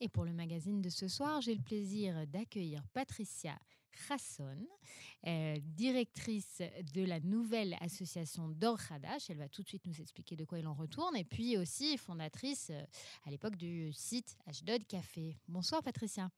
Et pour le magazine de ce soir, j'ai le plaisir d'accueillir Patricia Khasson, euh, directrice de la nouvelle association Dor Hadash. Elle va tout de suite nous expliquer de quoi il en retourne. Et puis aussi fondatrice euh, à l'époque du site Ashdod Café. Bonsoir Patricia.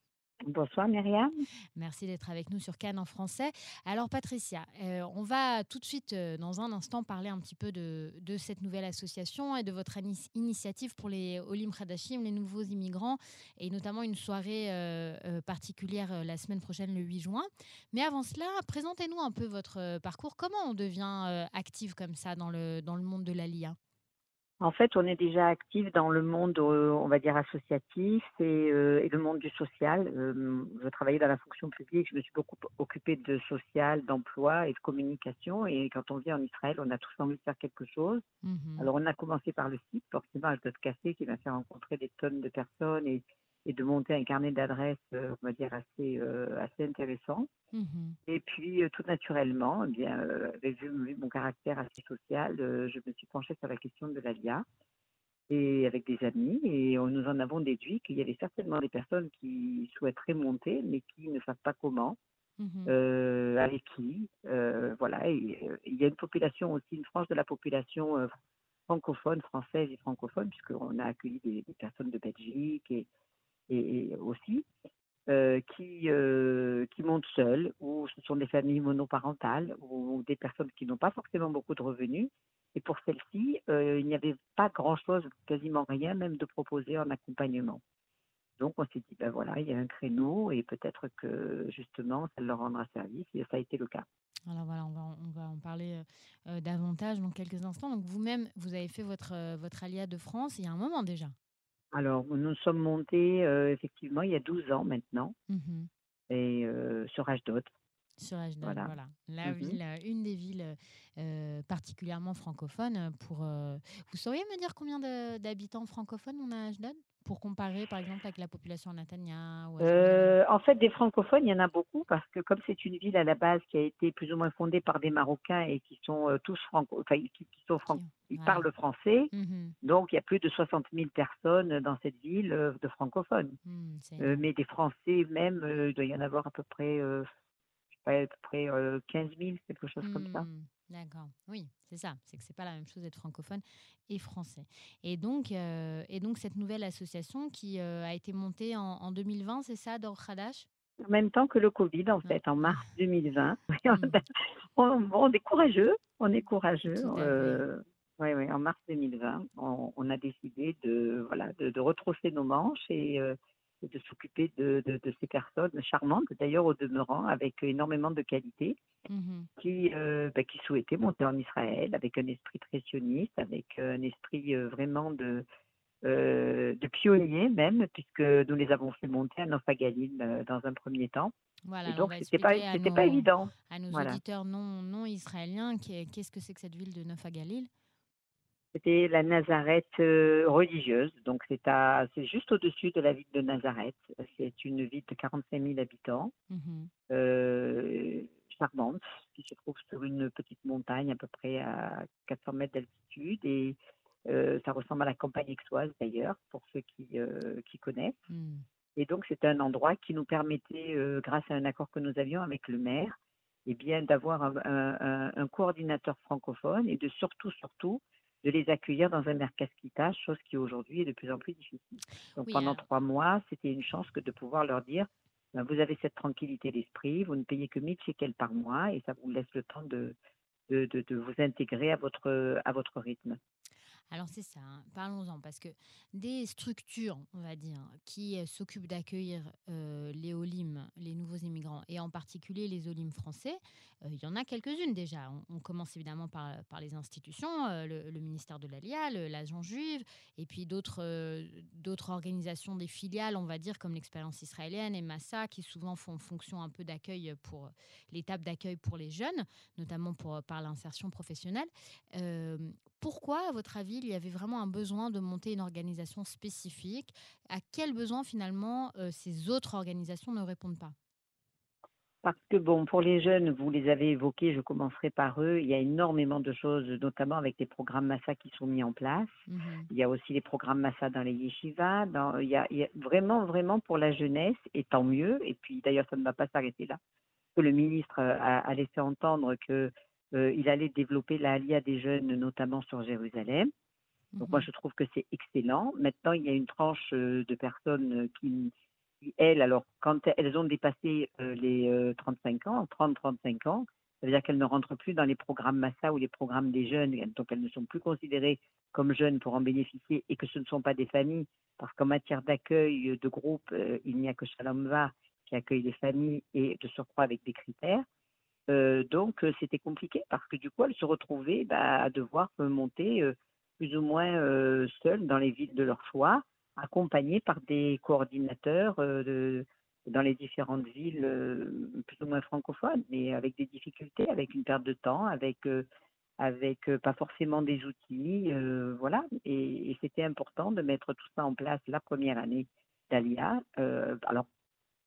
Bonsoir Myriam. Merci d'être avec nous sur Cannes en français. Alors Patricia, euh, on va tout de suite euh, dans un instant parler un petit peu de, cette nouvelle association et de votre initiative pour les Olim Khadashim, les nouveaux immigrants, et notamment une soirée euh, particulière la semaine prochaine, le 8 juin. Mais avant cela, présentez-nous un peu votre parcours. Comment on devient active comme ça dans le, dans le monde de l'ALIA en fait, on est déjà actif dans le monde, euh, on va dire, associatif et, euh, et le monde du social. Euh, je travaillais dans la fonction publique, je me suis beaucoup occupée de social, d'emploi et de communication. Et quand on vient en Israël, on a tous envie de faire quelque chose. Mhm. Alors, on a commencé par le site, forcément, à Café, qui m'a fait rencontrer des tonnes de personnes et et de monter un carnet d'adresses, euh, on va dire, assez, euh, assez intéressant. Mhm. Et puis, euh, tout naturellement, eh bien, vu, mon caractère assez social, je me suis penchée sur la question de l'ALIA et avec des amis, et nous en avons déduit qu'il y avait certainement des personnes qui souhaiteraient monter, mais qui ne savent pas comment. Mhm. avec qui, voilà. il y a une population aussi, une frange de la population francophone, française et francophone, puisqu'on a accueilli des, des, personnes de Belgique et, et, aussi, euh, qui, euh, qui montent seuls, ou ce sont des familles monoparentales, ou des personnes qui n'ont pas forcément beaucoup de revenus. Et pour celles-ci, euh, il n'y avait pas grand-chose, quasiment rien, même de proposer en accompagnement. Donc on s'est dit, ben voilà, il y a un créneau et peut-être que justement, ça leur rendra service et ça a été le cas. Alors voilà, on va, on va en parler davantage dans quelques instants. Donc vous-même, vous avez fait votre, votre alia de France il y a un moment déjà. Alors, nous sommes montés euh, effectivement il y a 12 ans maintenant, mmh et euh, sur Ashdod. Sur Ashdod, voilà. La mmh ville, euh, une des villes particulièrement francophones. Pour, vous sauriez me dire combien d'habitants francophones on a à Ashdod pour comparer, par exemple, avec la population Natania euh, En fait, des francophones, il y en a beaucoup parce que comme c'est une ville à la base qui a été plus ou moins fondée par des Marocains et qui sont euh, tous franco, enfin, qui, sont franco, ils parlent le français, mmh donc il y a plus de 60 000 personnes dans cette ville euh, de francophones. Mmh, mais des Français même, il doit y en avoir à peu près, pas, à peu près 15 000, quelque chose comme ça. Mmh. D'accord. Oui, c'est ça. C'est que c'est pas la même chose d'être francophone et français. Et donc, euh, et donc cette nouvelle association qui euh, a été montée en, 2020, c'est ça, Dor Khadash En même temps que le Covid, en fait, en mars 2020. on, est courageux. On est courageux. Euh, oui, en mars 2020, on, a décidé de, voilà, de, de retrousser nos manches et de s'occuper de, de, ces personnes charmantes, d'ailleurs au demeurant, avec énormément de qualité, mmh qui, euh, bah, qui souhaitaient monter en Israël avec un esprit très sioniste, avec un esprit euh, vraiment de, euh, de pionnier même, puisque nous les avons fait monter à Nofagalim dans un premier temps. Voilà, donc, c'était pas, c'était pas évident. À nos auditeurs non, non israéliens, qu'est-ce que c'est que cette ville de Nofagalil c'était la Nazareth euh, religieuse, donc c'est à, c'est juste au-dessus de la ville de Nazareth. C'est une ville de 45 000 habitants, mmh euh, charmante, qui se trouve sur une petite montagne à peu près à 400 mètres d'altitude et euh, ça ressemble à la campagne aixoise d'ailleurs pour ceux qui, qui connaissent. Mmh. Et donc c'est un endroit qui nous permettait, grâce à un accord que nous avions avec le maire, et eh bien d'avoir un, un, un coordinateur francophone et de surtout surtout de les accueillir dans un mercaskita, chose qui aujourd'hui est de plus en plus difficile. Donc pendant trois mois, c'était une chance que de pouvoir leur dire ben, vous avez cette tranquillité d'esprit, vous ne payez que 1000 shekels par mois et ça vous laisse le temps de, de, de, vous intégrer à votre, à votre rythme. Alors c'est ça, hein. parlons-en, parce que des structures, on va dire, qui euh, s'occupent d'accueillir euh, les Olim, les nouveaux immigrants, et en particulier les Olim français, euh, il y en a quelques-unes déjà. On, commence évidemment par, les institutions, le, ministère de l'ALIA, l'agent juive, et puis d'autres d'autres organisations, des filiales, on va dire, comme l'expérience israélienne et Massa, qui souvent font fonction un peu d'accueil pour l'étape d'accueil pour les jeunes, notamment pour, par l'insertion professionnelle. Pourquoi, à votre avis, il y avait vraiment un besoin de monter une organisation spécifique? À quel besoin finalement euh, ces autres organisations ne répondent pas? Parce que bon, pour les jeunes, vous les avez évoqués, je commencerai par eux. Il y a énormément de choses, notamment avec les programmes Massa qui sont mis en place. Mhm. Il y a aussi les programmes Massa dans les yeshivas. Dans, il, y a, il y a vraiment, vraiment pour la jeunesse, et tant mieux. Et puis d'ailleurs, ça ne va pas s'arrêter là. Que le ministre a, a laissé entendre que euh, il allait développer l'ALIA des jeunes, notamment sur Jérusalem. Donc moi, Mhm. je trouve que c'est excellent. Maintenant, il y a une tranche euh, de personnes euh, qui, qui, elles, alors quand elles ont dépassé euh, les euh, 35 ans, 30-35 ans, ça veut dire qu'elles ne rentrent plus dans les programmes Massa ou les programmes des jeunes, donc elles ne sont plus considérées comme jeunes pour en bénéficier et que ce ne sont pas des familles, parce qu'en matière d'accueil de groupe, euh, il n'y a que Shalom Va qui accueille les familles et de surcroît avec des critères. Euh, donc euh, c'était compliqué parce que du coup elles se retrouvaient bah, à devoir euh, monter plus ou moins seules dans les villes de leur choix, accompagnées par des coordinateurs dans les différentes villes plus ou moins francophones, mais avec des difficultés, avec une perte de temps, avec pas forcément des outils, voilà. Et, et c'était important de mettre tout ça en place la première année d'Alia. Alors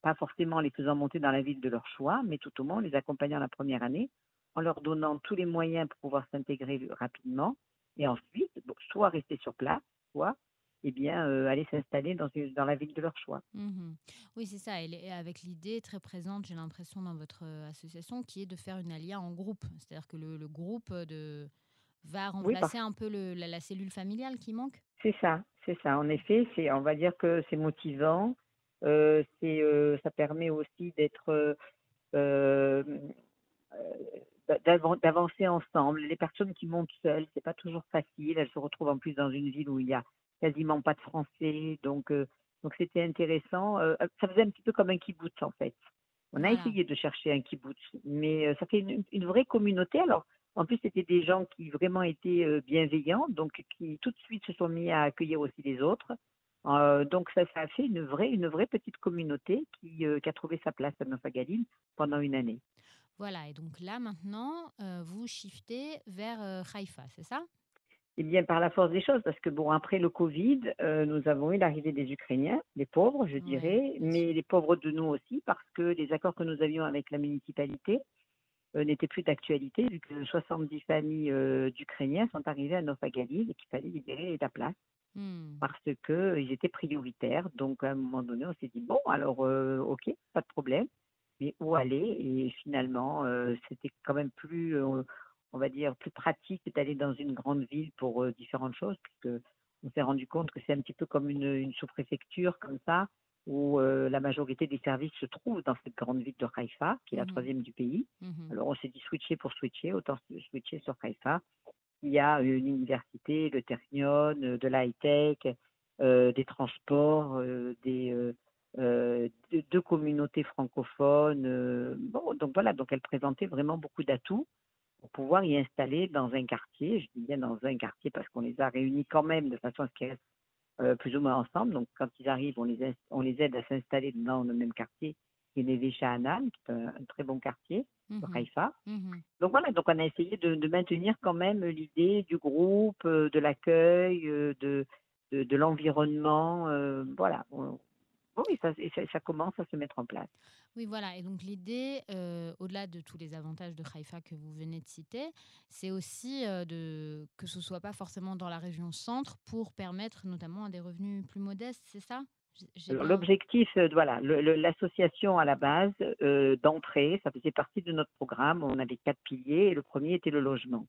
pas forcément en les faisant monter dans la ville de leur choix, mais tout au moins en les accompagnant la première année, en leur donnant tous les moyens pour pouvoir s'intégrer rapidement, et ensuite, bon, soit rester sur place, soit eh bien, euh, aller s'installer dans, une- dans la ville de leur choix. Mhm. Oui, c'est ça. Et avec l'idée très présente, j'ai l'impression, dans votre euh, association, qui est de faire une alia en groupe. C'est-à-dire que le, le groupe euh, de... va Oui, remplacer un peu le- la, la cellule familiale qui manque? c'est ça, c'est ça. En effet, c'est, on va dire que c'est motivant. Euh, c'est, euh, ça permet aussi d'être euh, d'avan- d'avancer ensemble. Les personnes qui montent seules, c'est pas toujours facile. Elles se retrouvent en plus dans une ville où il y a quasiment pas de français, donc euh, donc c'était intéressant. Euh, ça faisait un petit peu comme un kibbutz en fait. On a Voilà. essayé de chercher un kibbutz, mais euh, ça fait une, une vraie communauté. Alors en plus c'était des gens qui vraiment étaient bienveillants, donc qui tout de suite se sont mis à accueillir aussi les autres. Euh, donc ça, ça a fait une vraie une vraie petite communauté qui, euh, qui a trouvé sa place à Nofagalim pendant une année. Voilà. Et donc là, maintenant, euh, vous shiftez vers Haïfa, c'est ça? Eh bien, par la force des choses, parce que bon, après le Covid, nous avons eu l'arrivée des Ukrainiens, les pauvres, je Ouais, dirais, mais les pauvres de nous aussi, parce que les accords que nous avions avec la municipalité n'étaient plus d'actualité, vu que 70 familles d'Ukrainiens sont arrivées à Nofagalil et qu'il fallait libérer la place Hmm. parce qu'ils étaient prioritaires. Donc, à un moment donné, on s'est dit, bon, alors, euh, ok, pas de problème, mais où aller? Et finalement, euh, c'était quand même plus, euh, on va dire, plus pratique d'aller dans une grande ville pour différentes choses, puisque on s'est rendu compte que c'est un petit peu comme une, une sous-préfecture, comme ça, où la majorité des services se trouvent dans cette grande ville de Haïfa, qui est la Mhm. troisième du pays. Mhm. Alors, on s'est dit switcher pour switcher, autant switcher sur Haïfa. Il y a une université, le Ternion, de la high-tech, des transports, deux, communautés francophones. donc voilà, donc elle présentait vraiment beaucoup d'atouts pour pouvoir y installer dans un quartier. Je dis bien dans un quartier parce qu'on les a réunis quand même de façon à ce qu'ils restent plus ou moins ensemble. Donc quand ils arrivent, on les, on les aide à s'installer dans le même quartier, qui est Neve Sha'anan, qui est un, un très bon quartier de. Haïfa. Mhm. Donc voilà, donc on a essayé de, de maintenir quand même l'idée du groupe, euh, de l'accueil, euh, de, de, de l'environnement. euh, voilà. On- Oui, ça, et ça, ça commence à se mettre en place. Oui, voilà. Et donc l'idée, euh, au-delà de tous les avantages de Haïfa que vous venez de citer, c'est aussi euh, de, que ce soit pas forcément dans la région centre pour permettre notamment à des revenus plus modestes, c'est ça? L'objectif, euh, voilà, l'association à la base euh, d'entrée, ça faisait partie de notre programme. On avait quatre piliers et le premier était le logement.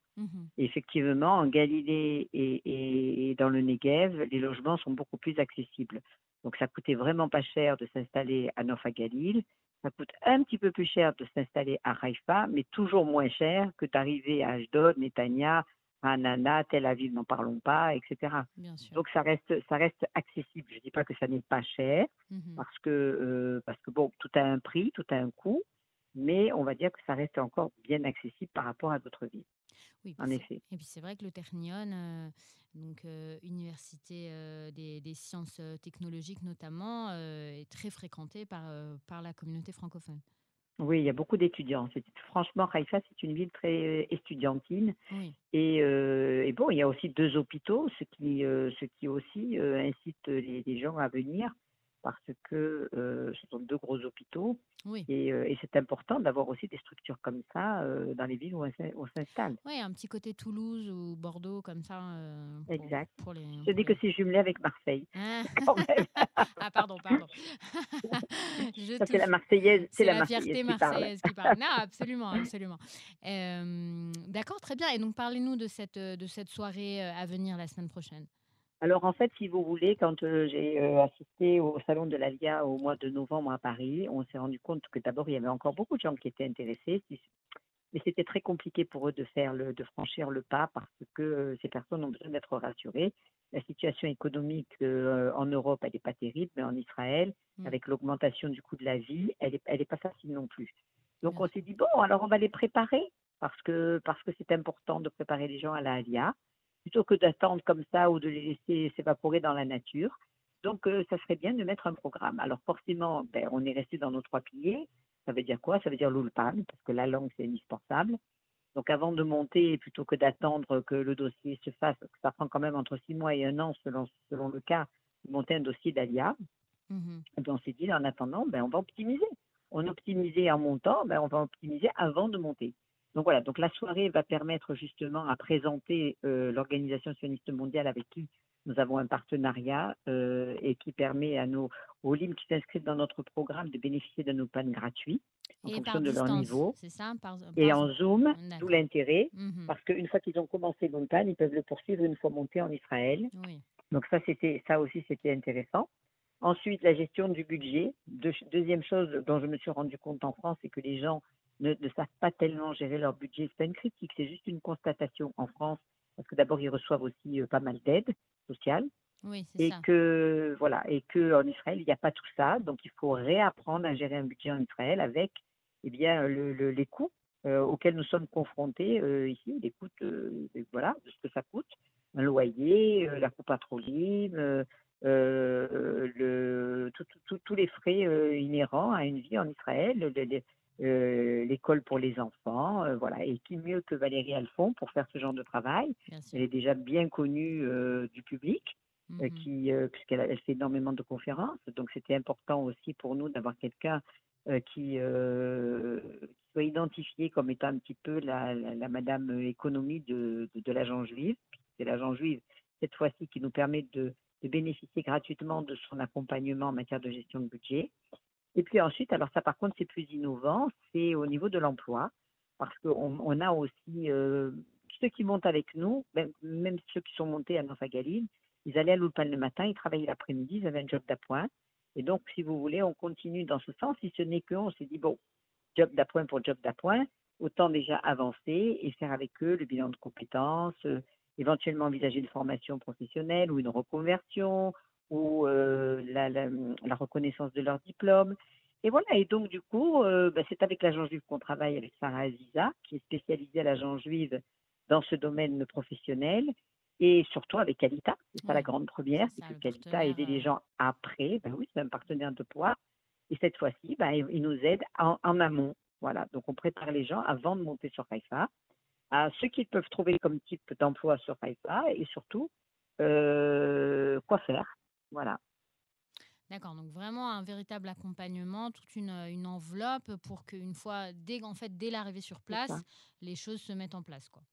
Et effectivement, en Galilée et, et- et dans le Negev, les logements sont beaucoup plus accessibles. Donc, ça coûtait vraiment pas cher de s'installer à Nofa Galil. Ça coûte un petit peu plus cher de s'installer à Haïfa, mais toujours moins cher que d'arriver à Ashdod, Netanya, Hanana, Tel Aviv, n'en parlons pas, etc. Bien sûr. Donc, ça reste, ça reste accessible. Je ne dis pas que ça n'est pas cher, Mhm. parce que, euh, parce que bon, tout a un prix, tout a un coût, mais on va dire que ça reste encore bien accessible par rapport à d'autres villes. Oui, En effet. Et puis c'est vrai que le Ternion, euh, donc euh, université euh, des, des sciences technologiques notamment, est très fréquenté par, par la communauté francophone. Oui, il y a beaucoup d'étudiants. Franchement, Haïfa, c'est une ville très euh, estudiantine. Oui. Et, euh, et bon, il y a aussi deux hôpitaux, ce qui, euh, ce qui aussi euh, incite les, les gens à venir. Parce que euh, ce sont deux gros hôpitaux Oui. et, euh, et c'est important d'avoir aussi des structures comme ça euh, dans les villes où on s'in- on s'installe. Oui, un petit côté Toulouse ou Bordeaux comme ça pour, Exact. pour les. Je dis que c'est jumelé avec Marseille. Ah. quand même. ah pardon, pardon. C'est la. Marseillaise, c'est la, la Marseillaise fierté qui parle. marseillaise qui parle. Non, absolument, absolument. D'accord, très bien. Et donc, parlez-nous de cette, de cette soirée à venir la semaine prochaine. Alors en fait, si vous voulez, quand euh, j'ai euh, assisté au salon de l'ALIA au mois de novembre à Paris, on s'est rendu compte que d'abord il y avait encore beaucoup de gens qui étaient intéressés, mais c'était très compliqué pour eux de faire le, de franchir le pas parce que euh, ces personnes ont besoin d'être rassurées. La situation économique en Europe, elle n'est pas terrible, mais en Israël, Mm. avec l'augmentation du coût de la vie, elle n'est elle est pas facile non plus. Donc on s'est dit bon, alors on va les préparer parce que parce que c'est important de préparer les gens à la ALIA plutôt que d'attendre comme ça ou de les laisser s'évaporer dans la nature. Donc, euh, ça serait bien de mettre un programme. Alors, forcément, ben, on est resté dans nos trois piliers. Ça veut dire quoi? Ça veut dire l'ulpan, parce que la langue, c'est indispensable. Donc, avant de monter, plutôt que d'attendre que le dossier se fasse, ça prend quand même entre six mois et un an, selon, selon le cas, de monter un dossier d'ALIA, et puis on s'est dit, en attendant, ben, on va optimiser. On optimisait en montant, ben, on va optimiser avant de monter. Donc voilà, donc la soirée va permettre justement à présenter euh, l'Organisation sioniste mondiale avec qui nous avons un partenariat euh, et qui permet à nos aux LIM qui s'inscrivent dans notre programme de bénéficier d'un open gratuit en Et fonction de leur niveau c'est ça par, et en Zoom, d'où l'intérêt, Mhm. parce qu'une fois qu'ils ont commencé l'ULPAN, ils peuvent le poursuivre une fois monté en Israël. Oui. Donc ça, c'était ça aussi, c'était intéressant. Ensuite, la gestion du budget. Deux- deuxième chose dont je me suis rendu compte en France, c'est que les gens ne, ne savent pas tellement gérer leur budget. C'est pas une critique, c'est juste une constatation en France, parce que d'abord ils reçoivent aussi euh, pas mal d'aide sociale, Oui, et ça. que voilà, et que en Israël il n'y a pas tout ça, donc il faut réapprendre à gérer un budget en Israël avec, eh bien, le- le- les coûts euh, auxquels nous sommes confrontés euh, ici, les coûts, euh, voilà, de ce que ça coûte, un loyer, la coupe euh, le, tous les frais inhérents à une vie en Israël, euh, l'école pour les enfants, euh, voilà. Et qui mieux que Valérie Alphon pour faire ce genre de travail. Elle est déjà bien connue euh, du public, qui, euh, puisqu'elle elle fait énormément de conférences. Donc c'était important aussi pour nous d'avoir quelqu'un qui, qui soit identifié comme étant un petit peu la, la, la madame économie de, de, de l'agent juive. C'est l'agent juive, cette fois-ci, qui nous permet de, de bénéficier gratuitement de son accompagnement en matière de gestion de budget. Et puis ensuite, alors ça par contre c'est plus innovant, c'est au niveau de l'emploi, parce qu'on on a aussi euh, ceux qui montent avec nous, même, ceux qui sont montés à Nova Galil, ils allaient à l'Ulpan le matin, ils travaillaient l'après-midi, ils avaient un job d'appoint. Et donc, si vous voulez, on continue dans ce sens. Si ce n'est qu'on s'est dit, bon, job d'appoint pour job d'appoint, autant déjà avancer et faire avec eux le bilan de compétences, euh, éventuellement envisager une formation professionnelle ou une reconversion ou euh, la, la, la reconnaissance de leur diplôme. Et voilà, et donc du coup, euh, bah, c'est avec l'agent juive qu'on travaille avec Sarah Aziza, qui est spécialisée à l'agent juive dans ce domaine professionnel, et surtout avec Calita. C'est ça Ouais, la grande première, c'est que le Calita a aidé les gens après. Ben oui, c'est un partenaire de poids. Et cette fois-ci, ben, il nous aide en, en amont. Voilà, donc on prépare les gens avant de monter sur Haïfa, à ce qu'ils peuvent trouver comme type d'emploi sur Haïfa, et surtout, euh, quoi faire. Voilà. D'accord, donc vraiment un véritable accompagnement, toute une, une enveloppe pour qu'une fois, dès, en fait, dès l'arrivée sur place, les choses se mettent en place. Quoi.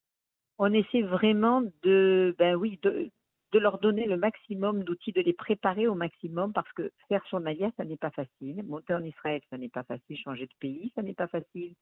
on essaie vraiment de, ben oui, de, de leur donner le maximum d'outils, de les préparer au maximum parce que faire son alia, ça n'est pas facile. Monter en Israël, ça n'est pas facile. Changer de pays, ça n'est pas facile.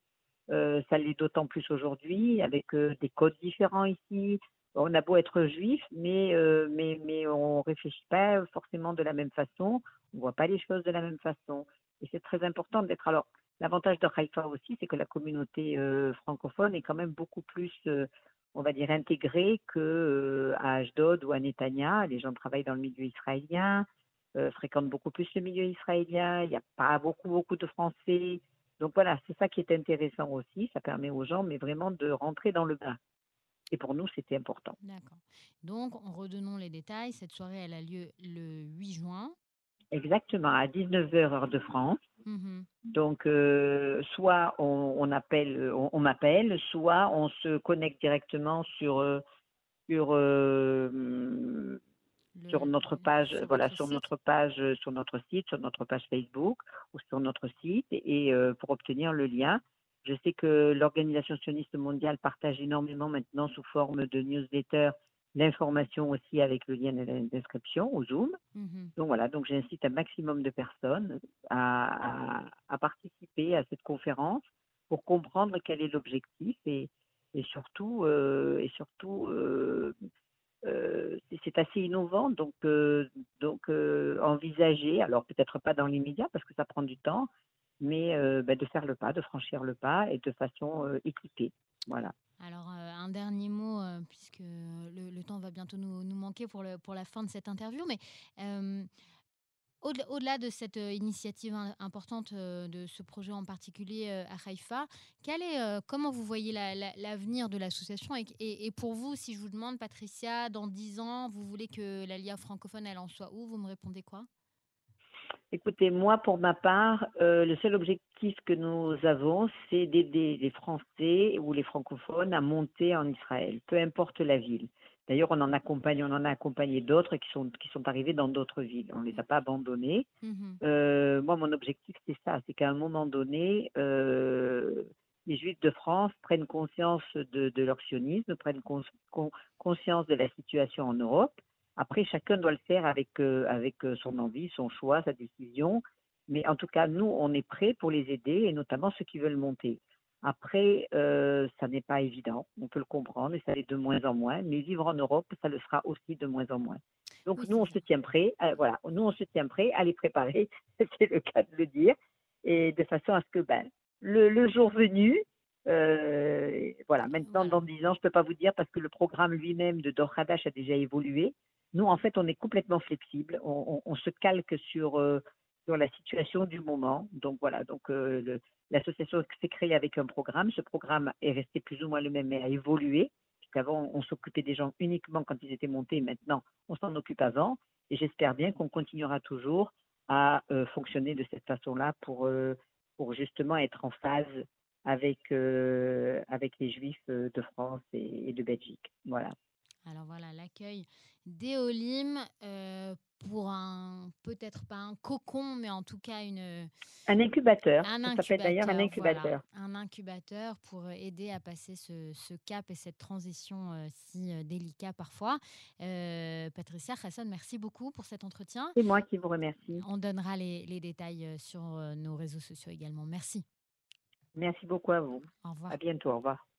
Euh, ça l'est d'autant plus aujourd'hui avec euh, des codes différents ici. On a beau être juif, mais, euh, mais, mais on réfléchit pas forcément de la même façon. On voit pas les choses de la même façon. Et c'est très important d'être. Alors, l'avantage de Haïfa aussi, c'est que la communauté euh, francophone est quand même beaucoup plus euh, on va dire, intégré que euh, à Ashdod ou à Netanya. Les gens travaillent dans le milieu israélien, fréquentent beaucoup plus le milieu israélien. Il n'y a pas beaucoup, beaucoup de Français. Donc voilà, c'est ça qui est intéressant aussi. Ça permet aux gens, mais vraiment de rentrer dans le bain. Et pour nous, c'était important. D'accord. Donc, en redonnons les détails. Cette soirée, elle a lieu le 8 juin. Exactement, à 19h heure de France. Mhm. Donc, euh, soit on, on appelle, on, on m'appelle, soit on se connecte directement sur, euh, sur euh, le sur notre page, sur voilà, sur site? notre page, sur notre site, sur notre page Facebook ou sur notre site et euh, pour obtenir le lien. Je sais que l'Organisation sioniste mondiale partage énormément maintenant sous forme de newsletter l'information aussi avec le lien d'inscription au Zoom. Mmh Donc voilà, donc j'incite un maximum de personnes à, à- à participer à cette conférence pour comprendre quel est l'objectif et, et surtout, euh, et surtout euh, euh, c'est c'est assez innovant, donc, euh, donc euh, envisager, alors peut-être pas dans l'immédiat parce que ça prend du temps, mais euh, ben, de faire le pas, de franchir le pas et de façon euh, équipée. Voilà. Alors, euh, un dernier mot, euh, puisque le, temps va bientôt nous, manquer pour, pour la fin de cette interview, mais au-delà de cette initiative im- importante de ce projet en particulier à Haïfa, comment vous voyez la- la- l'avenir de l'association et pour vous, si je vous demande, Patricia, dans 10 ans, vous voulez que l'Alia francophone, elle en soit où? Vous me répondez quoi? Écoutez, moi, pour ma part, euh, le seul objectif que nous avons, c'est d'aider les Français ou les francophones à monter en Israël, peu importe la ville. D'ailleurs, on en accompagne, on en a accompagné d'autres qui sont, qui sont arrivés dans d'autres villes. On ne les a pas abandonnés. Mhm. Euh, moi, mon objectif, c'est ça, c'est qu'à un moment donné, euh, les Juifs de France prennent conscience de, de leur sionisme, prennent cons- con- conscience de la situation en Europe. Après, chacun doit le faire avec, euh, avec euh, son envie, son choix, sa décision. Mais en tout cas, nous, on est prêts pour les aider, et notamment ceux qui veulent monter. Après, euh, ça n'est pas évident, on peut le comprendre, et ça l'est de moins en moins. Mais vivre en Europe, ça le sera aussi de moins en moins. Donc Oui, nous, on se tient prêt, euh, voilà, nous on se tient prêt à les préparer, c'est le cas de le dire, et de façon à ce que ben, le, le jour venu, euh, voilà, maintenant dans 10 ans, je ne peux pas vous dire parce que le programme lui-même de Dor Hadash a déjà évolué. Nous, en fait, on est complètement flexible, on, se calque sur, euh, sur la situation du moment. Donc voilà, donc euh, l'association s'est créée avec un programme. Ce programme est resté plus ou moins le même, mais a évolué. Puisqu'avant, on s'occupait des gens uniquement quand ils étaient montés. Maintenant, on s'en occupe avant. Et j'espère bien qu'on continuera toujours à euh, fonctionner de cette façon-là pour, justement être en phase avec, les Juifs de France et de Belgique. Voilà. Alors voilà, l'accueil d'Eolim euh, pour un, peut-être pas un cocon, mais en tout cas une, Un incubateur. un Ça s'appelle d'ailleurs un incubateur. incubateur. Voilà, un incubateur pour aider à passer ce, ce cap et cette transition euh, si euh, délicat parfois. Euh, Patricia Khasson, merci beaucoup pour cet entretien. C'est moi qui vous remercie. On donnera les, les détails sur nos réseaux sociaux également. Merci. Merci beaucoup à vous. Au revoir. À bientôt. Au revoir.